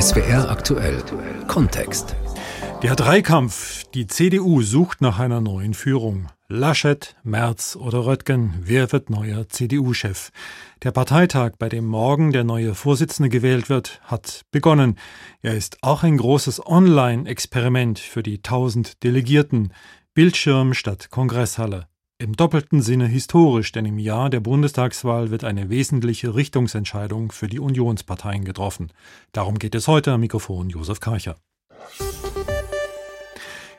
SWR aktuell Kontext. Der Dreikampf. Die CDU sucht nach einer neuen Führung. Laschet, Merz oder Röttgen, wer wird neuer CDU-Chef? Der Parteitag, bei dem morgen der neue Vorsitzende gewählt wird, hat begonnen. Er ist auch ein großes Online-Experiment für die tausend Delegierten. Bildschirm statt Kongresshalle. Im doppelten Sinne historisch, denn im Jahr der Bundestagswahl wird eine wesentliche Richtungsentscheidung für die Unionsparteien getroffen. Darum geht es heute am Mikrofon Josef Karcher.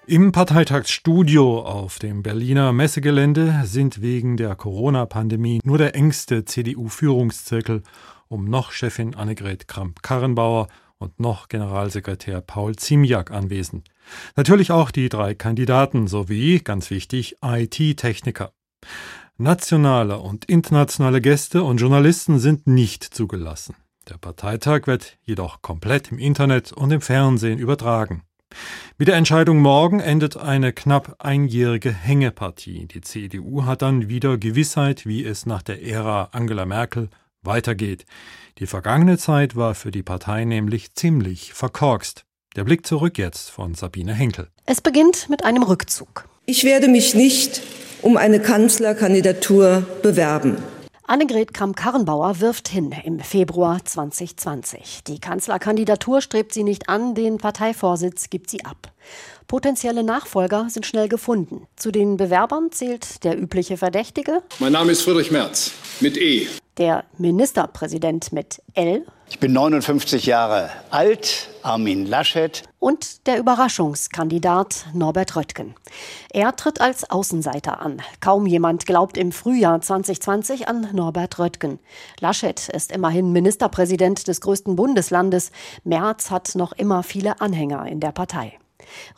Im Parteitagsstudio auf dem Berliner Messegelände sind wegen der Corona-Pandemie nur der engste CDU-Führungszirkel um noch Chefin Annegret Kramp-Karrenbauer und noch Generalsekretär Paul Ziemiak anwesend. Natürlich auch die drei Kandidaten sowie, ganz wichtig, IT-Techniker. Nationale und internationale Gäste und Journalisten sind nicht zugelassen. Der Parteitag wird jedoch komplett im Internet und im Fernsehen übertragen. Mit der Entscheidung morgen endet eine knapp einjährige Hängepartie. Die CDU hat dann wieder Gewissheit, wie es nach der Ära Angela Merkel weitergeht. Die vergangene Zeit war für die Partei nämlich ziemlich verkorkst. Der Blick zurück jetzt von Sabine Henkel. Es beginnt mit einem Rückzug. Ich werde mich nicht um eine Kanzlerkandidatur bewerben. Annegret Kramp-Karrenbauer wirft hin im Februar 2020. Die Kanzlerkandidatur strebt sie nicht an, den Parteivorsitz gibt sie ab. Potenzielle Nachfolger sind schnell gefunden. Zu den Bewerbern zählt der übliche Verdächtige. Mein Name ist Friedrich Merz mit E. Der Ministerpräsident mit L. Ich bin 59 Jahre alt, Armin Laschet. Und der Überraschungskandidat Norbert Röttgen. Er tritt als Außenseiter an. Kaum jemand glaubt im Frühjahr 2020 an Norbert Röttgen. Laschet ist immerhin Ministerpräsident des größten Bundeslandes. Merz hat noch immer viele Anhänger in der Partei.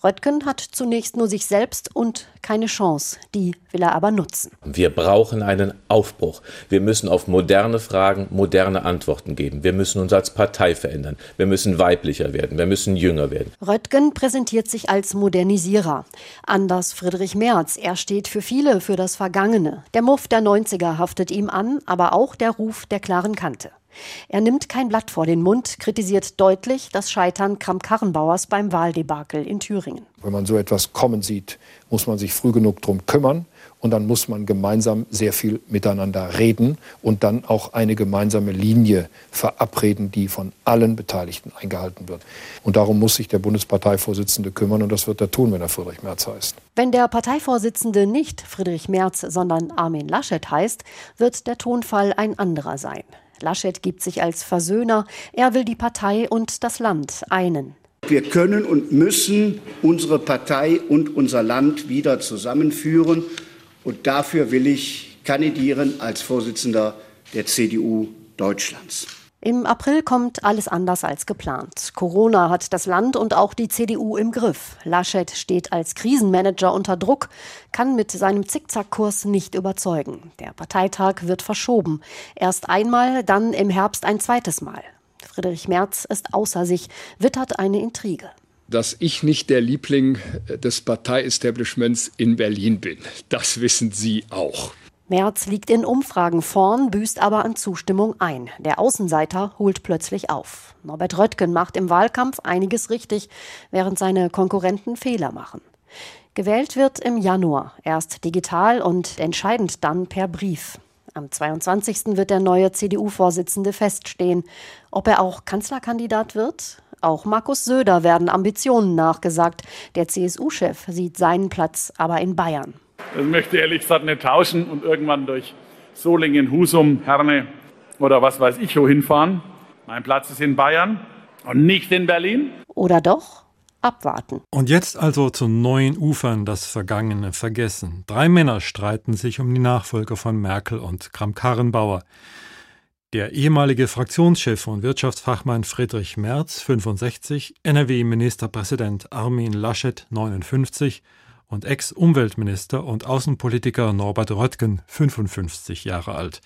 Röttgen hat zunächst nur sich selbst und keine Chance. Die will er aber nutzen. Wir brauchen einen Aufbruch. Wir müssen auf moderne Fragen moderne Antworten geben. Wir müssen uns als Partei verändern. Wir müssen weiblicher werden. Wir müssen jünger werden. Röttgen präsentiert sich als Modernisierer. Anders Friedrich Merz. Er steht für viele für das Vergangene. Der Muff der 90er haftet ihm an, aber auch der Ruf der klaren Kante. Er nimmt kein Blatt vor den Mund, kritisiert deutlich das Scheitern Kramp-Karrenbauers beim Wahldebakel in Thüringen. Wenn man so etwas kommen sieht, muss man sich früh genug darum kümmern und dann muss man gemeinsam sehr viel miteinander reden und dann auch eine gemeinsame Linie verabreden, die von allen Beteiligten eingehalten wird. Und darum muss sich der Bundesparteivorsitzende kümmern und das wird er tun, wenn er Friedrich Merz heißt. Wenn der Parteivorsitzende nicht Friedrich Merz, sondern Armin Laschet heißt, wird der Tonfall ein anderer sein. Laschet gibt sich als Versöhner. Er will die Partei und das Land einen. Wir können und müssen unsere Partei und unser Land wieder zusammenführen. Und dafür will ich kandidieren als Vorsitzender der CDU Deutschlands. Im April kommt alles anders als geplant. Corona hat das Land und auch die CDU im Griff. Laschet steht als Krisenmanager unter Druck, kann mit seinem Zickzackkurs nicht überzeugen. Der Parteitag wird verschoben. Erst einmal, dann im Herbst ein zweites Mal. Friedrich Merz ist außer sich, wittert eine Intrige dass ich nicht der Liebling des Parteiestablishments in Berlin bin. Das wissen Sie auch. Merz liegt in Umfragen vorn, büßt aber an Zustimmung ein. Der Außenseiter holt plötzlich auf. Norbert Röttgen macht im Wahlkampf einiges richtig, während seine Konkurrenten Fehler machen. Gewählt wird im Januar, erst digital und entscheidend dann per Brief. Am 22. wird der neue CDU-Vorsitzende feststehen. Ob er auch Kanzlerkandidat wird? Auch Markus Söder werden Ambitionen nachgesagt. Der CSU-Chef sieht seinen Platz aber in Bayern. Ich möchte ehrlich gesagt nicht tauschen und irgendwann durch Solingen, Husum, Herne oder was weiß ich wohin fahren. Mein Platz ist in Bayern und nicht in Berlin. Oder doch? Abwarten. Und jetzt also zu neuen Ufern das Vergangene vergessen. Drei Männer streiten sich um die Nachfolger von Merkel und Kramp-Karrenbauer. Der ehemalige Fraktionschef und Wirtschaftsfachmann Friedrich Merz, 65, NRW-Ministerpräsident Armin Laschet, 59 und Ex-Umweltminister und Außenpolitiker Norbert Röttgen, 55 Jahre alt.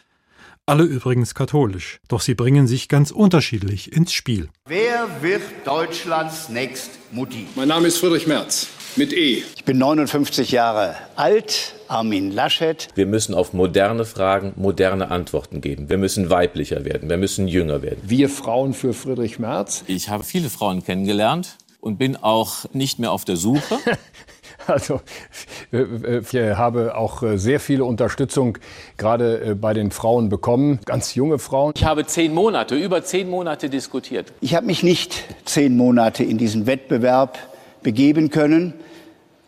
alle übrigens katholisch, doch sie bringen sich ganz unterschiedlich ins Spiel. Wer wird Deutschlands nächst Mutti? Mein Name ist Friedrich Merz mit E. Ich bin 59 Jahre alt, Armin Laschet. Wir müssen auf moderne Fragen moderne Antworten geben. Wir müssen weiblicher werden, wir müssen jünger werden. Wir Frauen für Friedrich Merz. Ich habe viele Frauen kennengelernt und bin auch nicht mehr auf der Suche. Also ich habe auch sehr viele Unterstützung gerade bei den Frauen bekommen, ganz junge Frauen. Ich habe zehn Monate, über zehn Monate diskutiert. Ich habe mich nicht zehn Monate in diesen Wettbewerb begeben können,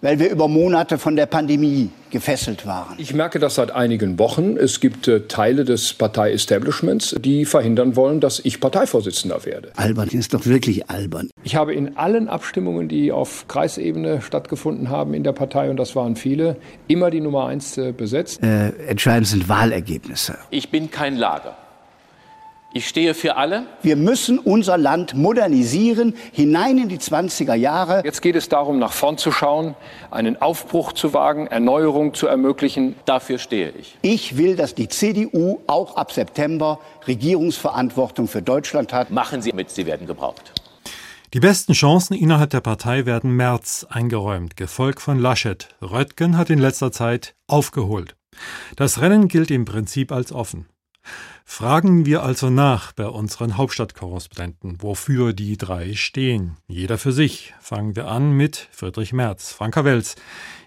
weil wir über Monate von der Pandemie gefesselt waren. Ich merke das seit einigen Wochen. Es gibt äh, Teile des Partei-Establishments, die verhindern wollen, dass ich Parteivorsitzender werde. Albern ist doch wirklich albern. Ich habe in allen Abstimmungen, die auf Kreisebene stattgefunden haben in der Partei, und das waren viele, immer die Nummer eins äh, besetzt. Äh, entscheidend sind Wahlergebnisse. Ich bin kein Lager. Ich stehe für alle. Wir müssen unser Land modernisieren, hinein in die 20er Jahre. Jetzt geht es darum, nach vorn zu schauen, einen Aufbruch zu wagen, Erneuerung zu ermöglichen. Dafür stehe ich. Ich will, dass die CDU auch ab September Regierungsverantwortung für Deutschland hat. Machen Sie mit, Sie werden gebraucht. Die besten Chancen innerhalb der Partei werden Merz eingeräumt, gefolgt von Laschet. Röttgen hat in letzter Zeit aufgeholt. Das Rennen gilt im Prinzip als offen. Fragen wir also nach bei unseren Hauptstadtkorrespondenten, wofür die drei stehen. Jeder für sich. Fangen wir an mit Friedrich Merz. Franka Welz,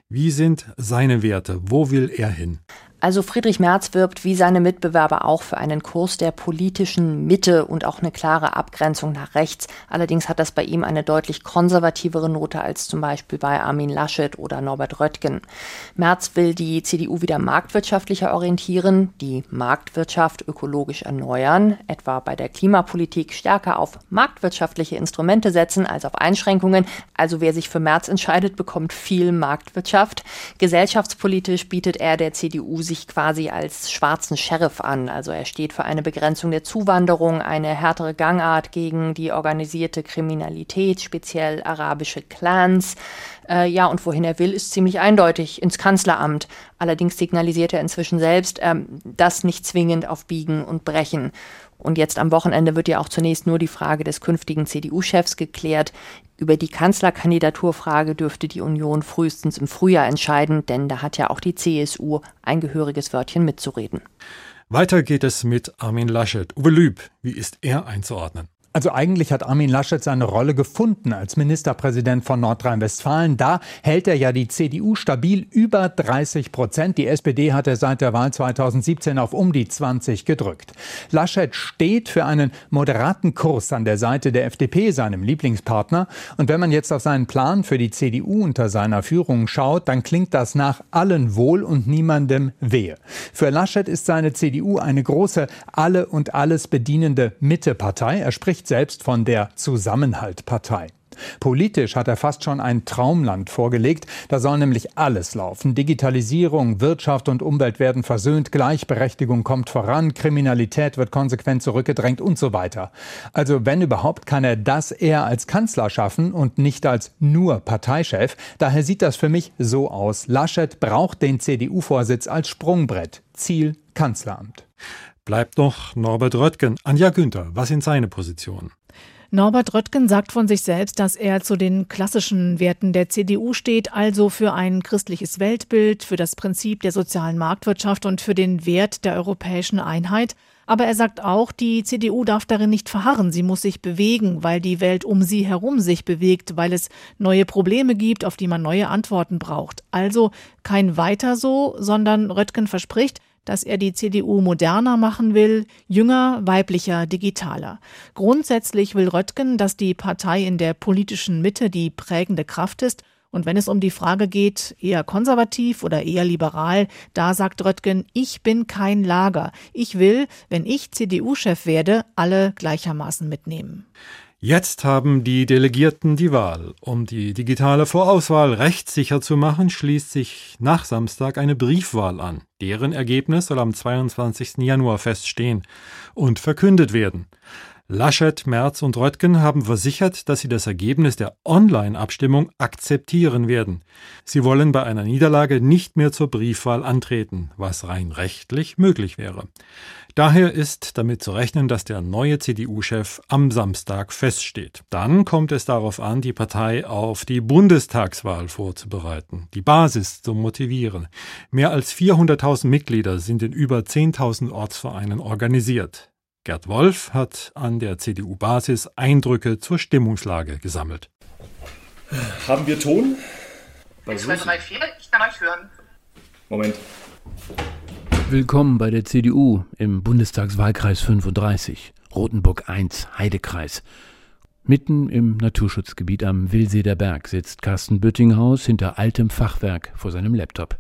wie sind seine Werte? Wo will er hin? Also Friedrich Merz wirbt wie seine Mitbewerber auch für einen Kurs der politischen Mitte und auch eine klare Abgrenzung nach rechts. Allerdings hat das bei ihm eine deutlich konservativere Note als zum Beispiel bei Armin Laschet oder Norbert Röttgen. Merz will die CDU wieder marktwirtschaftlicher orientieren, die Marktwirtschaft ökologisch erneuern, etwa bei der Klimapolitik stärker auf marktwirtschaftliche Instrumente setzen als auf Einschränkungen. Also wer sich für Merz entscheidet, bekommt viel Marktwirtschaft. Gesellschaftspolitisch bietet er der CDU sich quasi als schwarzen Sheriff an. Also er steht für eine Begrenzung der Zuwanderung, eine härtere Gangart gegen die organisierte Kriminalität, speziell arabische Clans. Äh, ja, und wohin er will, ist ziemlich eindeutig, ins Kanzleramt. Allerdings signalisiert er inzwischen selbst, ähm, das nicht zwingend auf Biegen und Brechen. Und jetzt am Wochenende wird ja auch zunächst nur die Frage des künftigen CDU-Chefs geklärt. Über die Kanzlerkandidaturfrage dürfte die Union frühestens im Frühjahr entscheiden, denn da hat ja auch die CSU ein gehöriges Wörtchen mitzureden. Weiter geht es mit Armin Laschet. Uwe Lüb, wie ist er einzuordnen? Also eigentlich hat Armin Laschet seine Rolle gefunden als Ministerpräsident von Nordrhein-Westfalen. Da hält er ja die CDU stabil über 30 Prozent. Die SPD hat er seit der Wahl 2017 auf um die 20 gedrückt. Laschet steht für einen moderaten Kurs an der Seite der FDP, seinem Lieblingspartner. Und wenn man jetzt auf seinen Plan für die CDU unter seiner Führung schaut, dann klingt das nach allen wohl und niemandem wehe. Für Laschet ist seine CDU eine große, alle und alles bedienende Mittepartei. Er spricht spricht selbst von der Zusammenhaltpartei. Politisch hat er fast schon ein Traumland vorgelegt. Da soll nämlich alles laufen. Digitalisierung, Wirtschaft und Umwelt werden versöhnt, Gleichberechtigung kommt voran, Kriminalität wird konsequent zurückgedrängt und so weiter. Also wenn überhaupt, kann er das eher als Kanzler schaffen und nicht als nur Parteichef. Daher sieht das für mich so aus. Laschet braucht den CDU-Vorsitz als Sprungbrett. Ziel Kanzleramt. Bleibt noch Norbert Röttgen. Anja Günther, was sind seine Positionen? Norbert Röttgen sagt von sich selbst, dass er zu den klassischen Werten der CDU steht, also für ein christliches Weltbild, für das Prinzip der sozialen Marktwirtschaft und für den Wert der europäischen Einheit. Aber er sagt auch, die CDU darf darin nicht verharren, sie muss sich bewegen, weil die Welt um sie herum sich bewegt, weil es neue Probleme gibt, auf die man neue Antworten braucht. Also kein weiter so, sondern Röttgen verspricht, dass er die CDU moderner machen will, jünger, weiblicher, digitaler. Grundsätzlich will Röttgen, dass die Partei in der politischen Mitte die prägende Kraft ist und wenn es um die Frage geht, eher konservativ oder eher liberal, da sagt Röttgen, ich bin kein Lager. Ich will, wenn ich CDU-Chef werde, alle gleichermaßen mitnehmen. Jetzt haben die Delegierten die Wahl. Um die digitale Vorauswahl rechtssicher zu machen, schließt sich nach Samstag eine Briefwahl an. Deren Ergebnis soll am 22. Januar feststehen und verkündet werden. Laschet, Merz und Röttgen haben versichert, dass sie das Ergebnis der Online-Abstimmung akzeptieren werden. Sie wollen bei einer Niederlage nicht mehr zur Briefwahl antreten, was rein rechtlich möglich wäre. Daher ist damit zu rechnen, dass der neue CDU-Chef am Samstag feststeht. Dann kommt es darauf an, die Partei auf die Bundestagswahl vorzubereiten, die Basis zu motivieren. Mehr als 400.000 Mitglieder sind in über 10.000 Ortsvereinen organisiert. Gerd Wolf hat an der CDU-Basis Eindrücke zur Stimmungslage gesammelt. Haben wir Ton? 1, 2, 3, 4, ich kann euch hören. Moment. Willkommen bei der CDU im Bundestagswahlkreis 35, Rotenburg 1, Heidekreis. Mitten im Naturschutzgebiet am Willseder Berg sitzt Carsten Büttinghaus hinter altem Fachwerk vor seinem Laptop.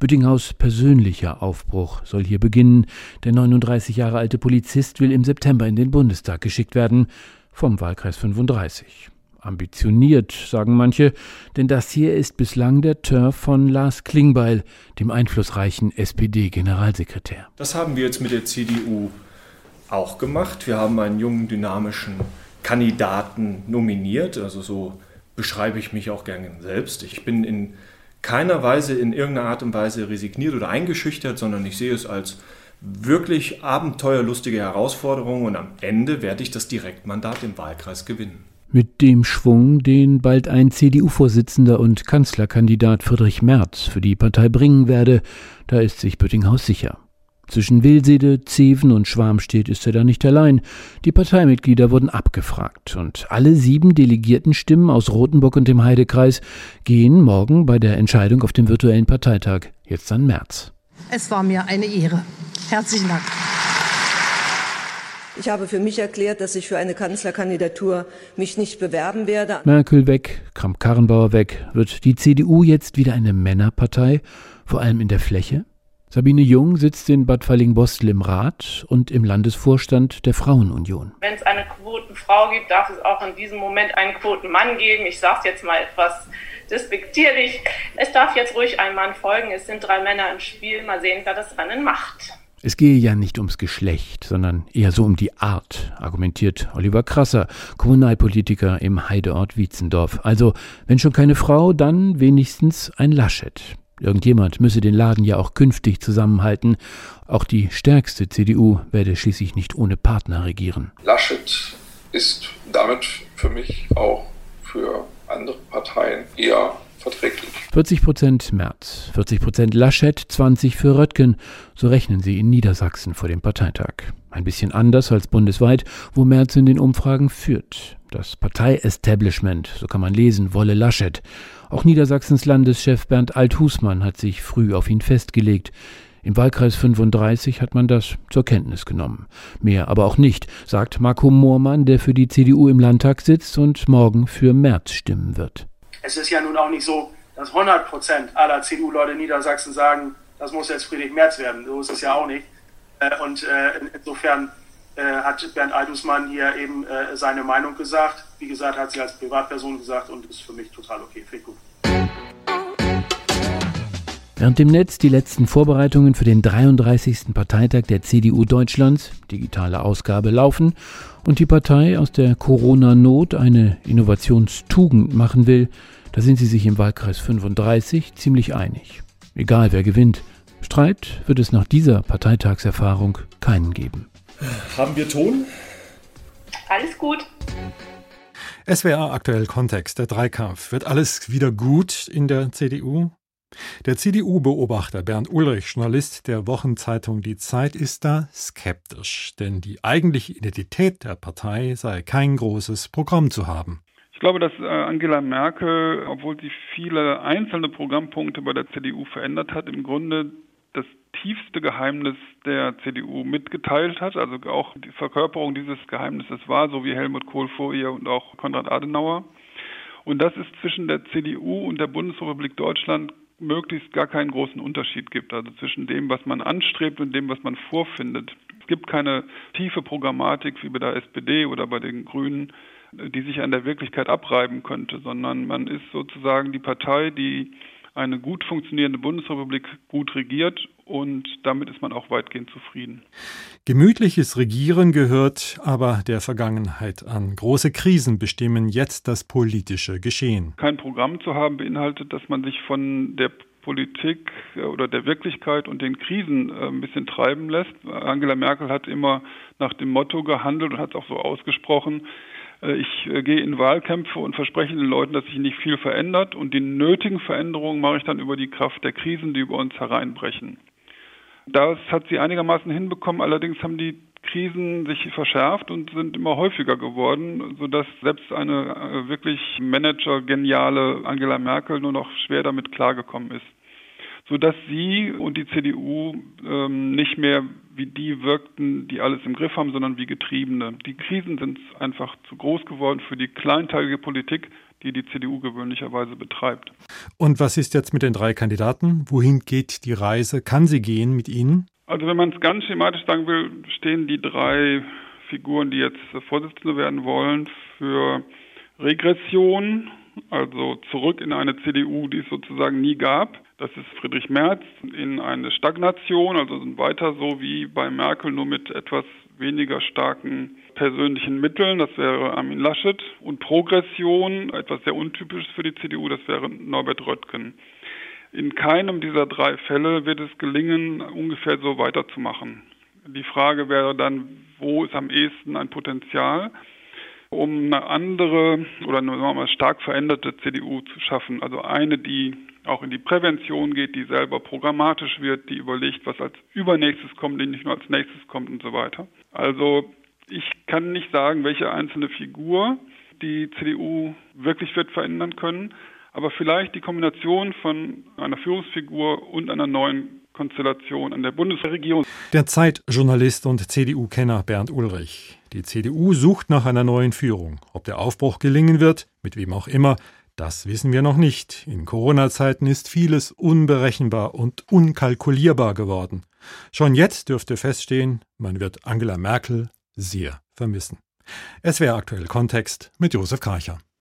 Büttinghaus persönlicher Aufbruch soll hier beginnen. Der 39 Jahre alte Polizist will im September in den Bundestag geschickt werden, vom Wahlkreis 35. Ambitioniert, sagen manche, denn das hier ist bislang der Turf von Lars Klingbeil, dem einflussreichen SPD-Generalsekretär. Das haben wir jetzt mit der CDU auch gemacht. Wir haben einen jungen, dynamischen Kandidaten nominiert. Also so beschreibe ich mich auch gerne selbst. Ich bin in keiner Weise in irgendeiner Art und Weise resigniert oder eingeschüchtert, sondern ich sehe es als wirklich abenteuerlustige Herausforderung und am Ende werde ich das Direktmandat im Wahlkreis gewinnen. Mit dem Schwung, den bald ein CDU-Vorsitzender und Kanzlerkandidat Friedrich Merz für die Partei bringen werde, da ist sich Böttinghaus sicher. Zwischen Wilsede, Zeven und Schwarmstedt ist er da nicht allein. Die Parteimitglieder wurden abgefragt und alle sieben delegierten Stimmen aus Rothenburg und dem Heidekreis gehen morgen bei der Entscheidung auf dem virtuellen Parteitag jetzt an März. Es war mir eine Ehre. Herzlichen Dank. Ich habe für mich erklärt, dass ich für eine Kanzlerkandidatur mich nicht bewerben werde. Merkel weg, Kramp-Karrenbauer weg. Wird die CDU jetzt wieder eine Männerpartei, vor allem in der Fläche? Sabine Jung sitzt in Bad Fallingbostel im Rat und im Landesvorstand der Frauenunion. Wenn es eine Quotenfrau gibt, darf es auch in diesem Moment einen Quotenmann geben. Ich sage es jetzt mal etwas despektierlich. Es darf jetzt ruhig ein Mann folgen. Es sind drei Männer im Spiel. Mal sehen, wer das Rennen macht. Es gehe ja nicht ums Geschlecht, sondern eher so um die Art, argumentiert Oliver Krasser, Kommunalpolitiker im Heideort Wietzendorf. Also, wenn schon keine Frau, dann wenigstens ein Laschet. Irgendjemand müsse den Laden ja auch künftig zusammenhalten. Auch die stärkste CDU werde schließlich nicht ohne Partner regieren. Laschet ist damit für mich auch für andere Parteien eher verträglich. 40 Prozent März, 40 Prozent Laschet, 20 für Röttgen. So rechnen sie in Niedersachsen vor dem Parteitag. Ein bisschen anders als bundesweit, wo Merz in den Umfragen führt. Das Partei-Establishment, so kann man lesen, wolle Laschet. Auch Niedersachsens Landeschef Bernd Althusmann hat sich früh auf ihn festgelegt. Im Wahlkreis 35 hat man das zur Kenntnis genommen. Mehr aber auch nicht, sagt Marco Moormann, der für die CDU im Landtag sitzt und morgen für März stimmen wird. Es ist ja nun auch nicht so, dass 100 Prozent aller CDU-Leute in Niedersachsen sagen, das muss jetzt Friedrich Merz werden. So ist es ja auch nicht. Äh, und äh, insofern äh, hat Bernd Althusmann hier eben seine Meinung gesagt. Wie gesagt, hat sie als Privatperson gesagt und ist für mich total okay. Finde ich gut. Während im Netz die letzten Vorbereitungen für den 33. Parteitag der CDU Deutschlands, digitale Ausgabe, laufen und die Partei aus der Corona-Not eine Innovationstugend machen will, da sind sie sich im Wahlkreis 35 ziemlich einig. Egal wer gewinnt, Streit wird es nach dieser Parteitagserfahrung keinen geben. Haben wir Ton? Alles gut. SWR aktuell Kontext, der Dreikampf. Wird alles wieder gut in der CDU? Der CDU-Beobachter Bernd Ulrich, Journalist der Wochenzeitung Die Zeit, ist da skeptisch, denn die eigentliche Identität der Partei sei kein großes Programm zu haben. Ich glaube, dass äh, Angela Merkel, obwohl sie viele einzelne Programmpunkte bei der CDU verändert hat, im Grunde tiefste Geheimnis der CDU mitgeteilt hat, also auch die Verkörperung dieses Geheimnisses war, so wie Helmut Kohl vor ihr und auch Konrad Adenauer. Und dass es zwischen der CDU und der Bundesrepublik Deutschland möglichst gar keinen großen Unterschied gibt, also zwischen dem, was man anstrebt und dem, was man vorfindet. Es gibt keine tiefe Programmatik wie bei der SPD oder bei den Grünen, die sich an der Wirklichkeit abreiben könnte, sondern man ist sozusagen die Partei, die eine gut funktionierende Bundesrepublik gut regiert und damit ist man auch weitgehend zufrieden. Gemütliches Regieren gehört aber der Vergangenheit an. Große Krisen bestimmen jetzt das politische Geschehen. Kein Programm zu haben beinhaltet, dass man sich von der Politik äh, oder der Wirklichkeit und den Krisen äh, ein bisschen treiben lässt. Angela Merkel hat immer nach dem Motto gehandelt und hat es auch so ausgesprochen, äh, ich gehe in Wahlkämpfe und verspreche den Leuten, dass sich nicht viel verändert und die nötigen Veränderungen mache ich dann über die Kraft der Krisen, die über uns hereinbrechen. Das hat sie einigermaßen hinbekommen, allerdings haben die Krisen sich verschärft und sind immer häufiger geworden, sodass selbst eine wirklich managergeniale Angela Merkel nur noch schwer damit klargekommen ist. Sodass sie und die CDU ähm, nicht mehr wie die wirkten, die alles im Griff haben, sondern wie Getriebene. Die Krisen sind einfach zu groß geworden für die kleinteilige Politik, die die CDU gewöhnlicherweise betreibt. Und was ist jetzt mit den drei Kandidaten? Wohin geht die Reise? Kann sie gehen mit ihnen? Also wenn man es ganz schematisch sagen will, stehen die drei Figuren, die jetzt Vorsitzende werden wollen, für Regression, also zurück in eine CDU, die es sozusagen nie gab. Das ist Friedrich Merz in eine Stagnation, also weiter so wie bei Merkel, nur mit etwas weniger starken persönlichen Mitteln. Das wäre Armin Laschet. Und Progression, etwas sehr untypisches für die CDU, das wäre Norbert Röttgen. In keinem dieser drei Fälle wird es gelingen, ungefähr so weiterzumachen. Die Frage wäre dann, wo ist am ehesten ein Potenzial? um eine andere oder eine stark veränderte CDU zu schaffen. Also eine, die auch in die Prävention geht, die selber programmatisch wird, die überlegt, was als übernächstes kommt, die nicht nur als nächstes kommt und so weiter. Also ich kann nicht sagen, welche einzelne Figur die CDU wirklich wird verändern können, aber vielleicht die Kombination von einer Führungsfigur und einer neuen Konstellation an der Bundesregierung. Der Zeitjournalist und CDU-Kenner Bernd Ulrich. Die CDU sucht nach einer neuen Führung. Ob der Aufbruch gelingen wird, mit wem auch immer, das wissen wir noch nicht. In Corona-Zeiten ist vieles unberechenbar und unkalkulierbar geworden. Schon jetzt dürfte feststehen, man wird Angela Merkel sehr vermissen. Es wäre aktuell Kontext mit Josef Karcher.